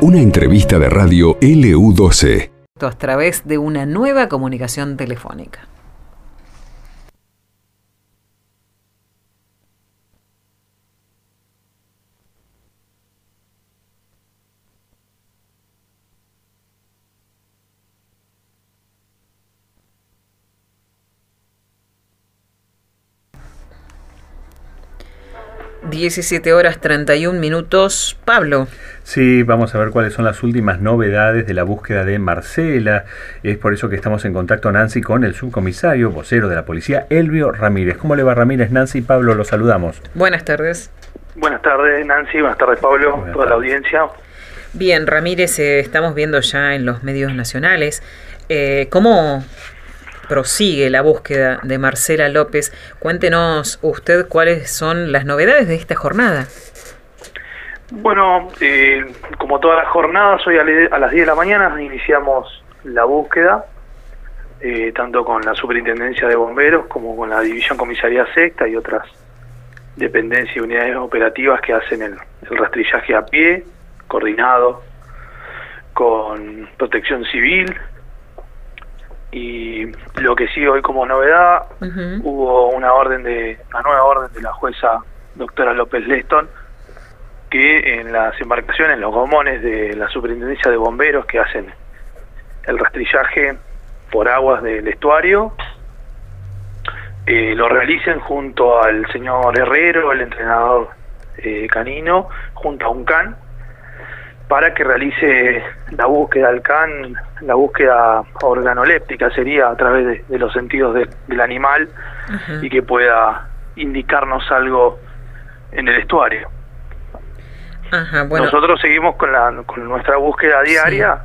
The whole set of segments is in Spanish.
Una entrevista de radio LU12. A través de una nueva comunicación telefónica. 17 horas 31 minutos. Pablo. Sí, vamos a ver cuáles son las últimas novedades de la búsqueda de Marcela. Es por eso que estamos en contacto, Nancy, con el subcomisario, vocero de la policía, Elvio Ramírez. ¿Cómo le va Ramírez? Nancy y Pablo, los saludamos. Buenas tardes. Buenas tardes, Nancy. Buenas tardes, Pablo. toda la audiencia. Bien, Ramírez, eh, estamos viendo ya en los medios nacionales eh, cómo prosigue la búsqueda de Marcela López. Cuéntenos usted cuáles son las novedades de esta jornada. Bueno, eh, como todas las jornadas, hoy a, las 10 de la mañana iniciamos la búsqueda, eh, tanto con la Superintendencia de Bomberos como con la División Comisaría Secta y otras dependencias y unidades operativas que hacen el, el rastrillaje a pie, coordinado con protección civil, y lo que sí hoy como novedad hubo una orden de una nueva orden de la jueza doctora López Leston que en las embarcaciones, los gomones de la superintendencia de bomberos que hacen el rastrillaje por aguas del estuario eh, lo realicen junto al señor Herrero, el entrenador eh, canino, junto a un can para que realice la búsqueda del can, la búsqueda organoléptica sería a través de, los sentidos del animal y que pueda indicarnos algo en el estuario. Nosotros seguimos con, la, con nuestra búsqueda diaria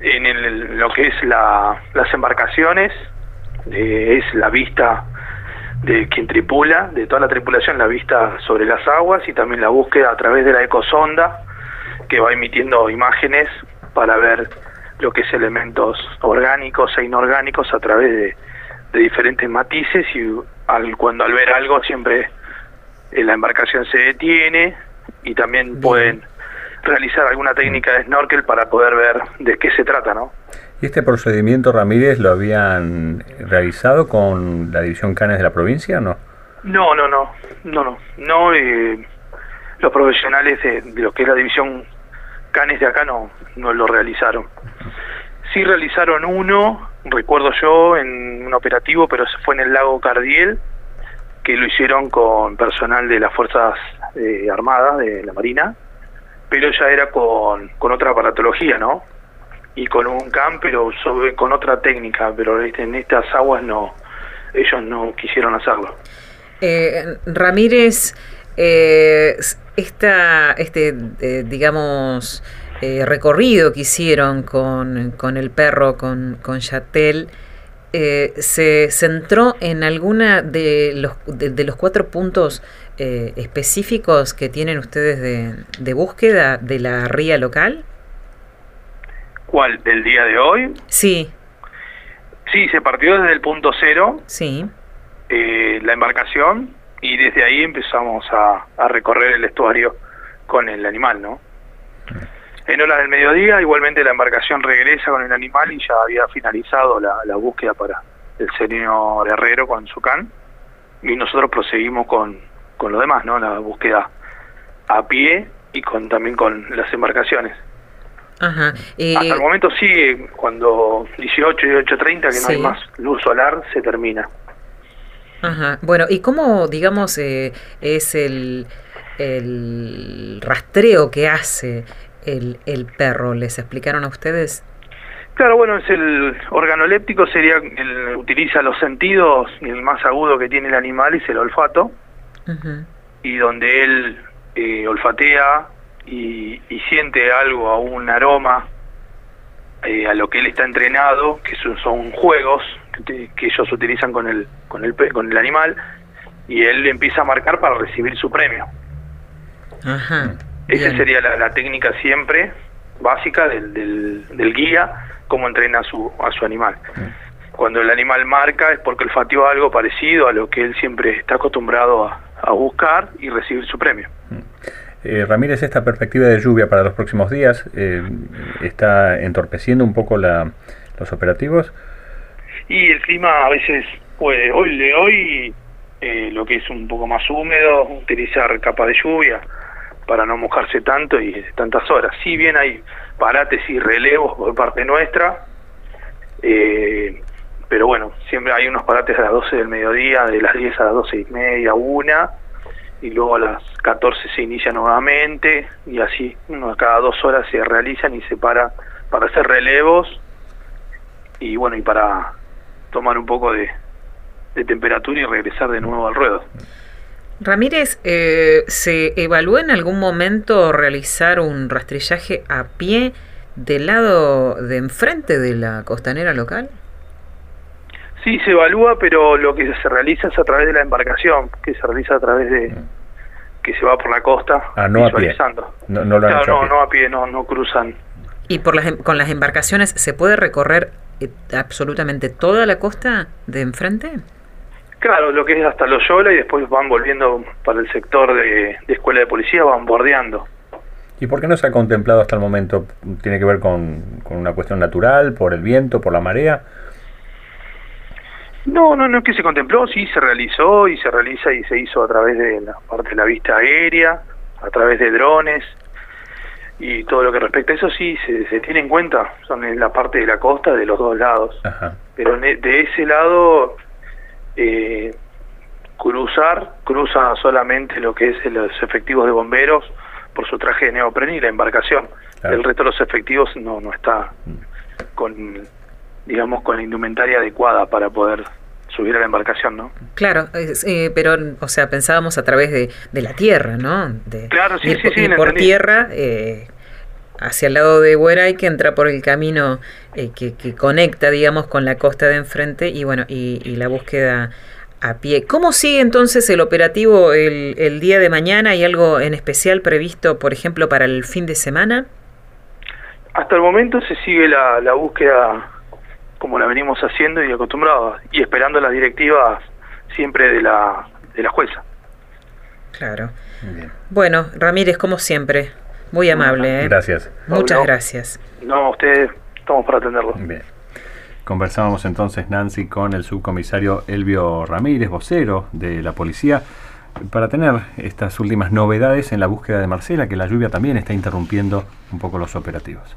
en lo que es la, las embarcaciones, eh, es la vista de quien tripula, de toda la tripulación, la vista sobre las aguas y también la búsqueda a través de la ecosonda que va emitiendo imágenes para ver lo que es elementos orgánicos e inorgánicos a través de, diferentes matices y al, cuando al ver algo siempre eh, la embarcación se detiene y también pueden realizar alguna técnica de snorkel para poder ver de qué se trata, ¿no? ¿Y este procedimiento, Ramírez, lo habían realizado con la División Canes de la provincia o no? No, no, no, no, no, no. Eh, los profesionales de, de, lo que es la División canes de acá no, no lo realizaron. Sí realizaron uno, recuerdo yo, en un operativo, pero se fue en el lago Cardiel, que lo hicieron con personal de las Fuerzas eh, Armadas, de la Marina, pero ya era con, con otra aparatología, ¿no? Y con un CAM, pero con otra técnica, pero en estas aguas no, ellos no quisieron hacerlo. Eh, Ramírez, eh, esta, este, eh, digamos, eh, recorrido que hicieron con, con el perro, con, con Yatel, eh, se centró en alguna de los, de, los cuatro puntos específicos que tienen ustedes de, de, búsqueda de la ría local? ¿Cuál? ¿Del día de hoy? Sí. Sí, se partió desde el punto cero. Sí. la embarcación y desde ahí empezamos a, recorrer el estuario con el animal, ¿no? En horas del mediodía, igualmente la embarcación regresa con el animal y ya había finalizado la, búsqueda para el señor Herrero con su can. Y nosotros proseguimos con, con lo demás, ¿no? La búsqueda a pie y con también con las embarcaciones. Ajá. Hasta el momento sí, cuando 18 y 8.30, que no hay más luz solar, se termina. Ajá. Bueno, ¿y cómo, digamos, eh, es el, el rastreo que hace el, el perro? ¿Les explicaron a ustedes? Claro, bueno, es el organoléptico, sería, el, utiliza los sentidos, el más agudo que tiene el animal es el olfato, y donde él eh, olfatea y, y, siente algo, a un aroma, eh, a lo que él está entrenado, que son, son juegos que, ellos utilizan con el, con el, con el animal, y él empieza a marcar para recibir su premio. Ajá, Esa sería la, técnica siempre básica del, del, guía, cómo entrena a su, a su animal. Cuando el animal marca es porque olfateó algo parecido a lo que él siempre está acostumbrado a, a buscar y recibir su premio. Eh, Ramírez, esta perspectiva de lluvia para los próximos días eh, está entorpeciendo un poco la, los operativos. Y el clima a veces puede, hoy de hoy, eh, lo que es un poco más húmedo, utilizar capa de lluvia para no mojarse tanto y tantas horas. Si bien hay parates y relevos por parte nuestra, eh, pero bueno, siempre hay unos parates a las 12 del mediodía, de las 10 a las 12 y media, una, y luego a las 14 se inicia nuevamente, y así, cada dos horas se realizan y se para para hacer relevos, y bueno, y para tomar un poco de, de temperatura y regresar de nuevo al ruedo. Ramírez, eh, ¿se evaluó en algún momento realizar un rastrillaje a pie del lado de enfrente de la costanera local? Sí, se evalúa, pero lo que se realiza es a través de la embarcación, que se realiza a través de que se va por la costa ah, no visualizando. A pie. No, no, lo claro, no, a pie. no a pie, no, no cruzan. ¿Y por las, em, con las embarcaciones se puede recorrer eh, absolutamente toda la costa de enfrente? Claro, lo que es hasta Loyola y después van volviendo para el sector de, de escuela de policía, van bordeando. ¿Y por qué no se ha contemplado hasta el momento? ¿Tiene que ver con, con una cuestión natural, por el viento, por la marea? No, no, no es que se contempló, sí se realizó y se realiza y se hizo a través de la parte de la vista aérea, a través de drones y todo lo que respecta a eso sí se, se tiene en cuenta, son en la parte de la costa de los dos lados. Ajá. Pero de ese lado eh, cruzar, cruza solamente lo que es los efectivos de bomberos por su traje de neopren y la embarcación. Claro. El resto de los efectivos no, no está con, digamos, con la indumentaria adecuada para poder subir a la embarcación, ¿no? Claro, eh, pero, o sea, pensábamos a través de, de la tierra, ¿no? De, claro, sí, ir, sí, sí. Ir por tierra eh, hacia el lado de Hueray, que entra por el camino eh, que, que, conecta, digamos, con la costa de enfrente y, bueno, y, y la búsqueda a pie. ¿Cómo sigue entonces el operativo el, el, día de mañana? ¿Hay algo en especial previsto, por ejemplo, para el fin de semana? Hasta el momento se sigue la, la búsqueda como la venimos haciendo y acostumbrados, y esperando las directivas siempre de la, de la jueza. Claro. Bien. Bueno, Ramírez, como siempre, muy amable. ¿eh? Gracias. Muchas no, gracias. No, ustedes estamos para atenderlo. Bien. Conversábamos entonces, Nancy, con el subcomisario Elvio Ramírez, vocero de la policía, para tener estas últimas novedades en la búsqueda de Marcela, que la lluvia también está interrumpiendo un poco los operativos.